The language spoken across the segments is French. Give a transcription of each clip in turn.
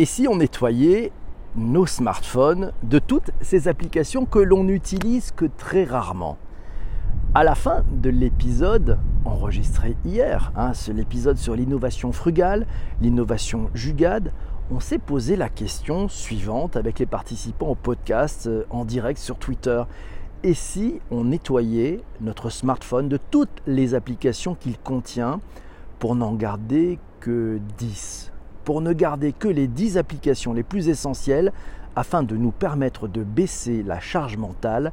Et si on nettoyait nos smartphones de toutes ces applications que l'on n'utilise que très rarement? À la fin de l'épisode enregistré hier, hein, l'épisode sur l'innovation frugale, l'innovation jugade, on s'est posé la question suivante avec les participants au podcast euh, en direct sur Twitter. Et si on nettoyait notre smartphone de toutes les applications qu'il contient pour n'en garder que 10 Pour ne garder que les 10 applications les plus essentielles afin de nous permettre de baisser la charge mentale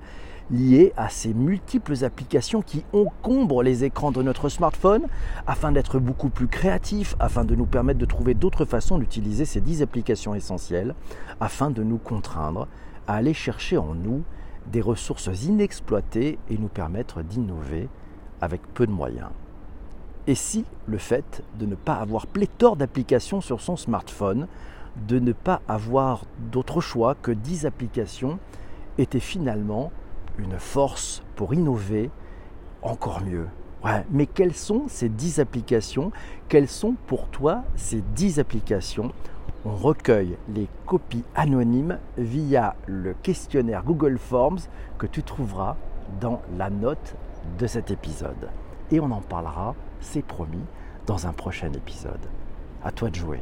liées à ces multiples applications qui encombrent les écrans de notre smartphone afin d'être beaucoup plus créatifs, afin de nous permettre de trouver d'autres façons d'utiliser ces 10 applications essentielles, afin de nous contraindre à aller chercher en nous des ressources inexploitées et nous permettre d'innover avec peu de moyens. Et si le fait de ne pas avoir pléthore d'applications sur son smartphone, de ne pas avoir d'autre choix que 10 applications, était finalement une force pour innover encore mieux? Mais quelles sont ces 10 applications? Quelles sont pour toi ces 10 applications? On recueille les copies anonymes via le questionnaire Google Forms que tu trouveras dans la note de cet épisode. Et on en parlera, c'est promis, dans un prochain épisode. À toi de jouer.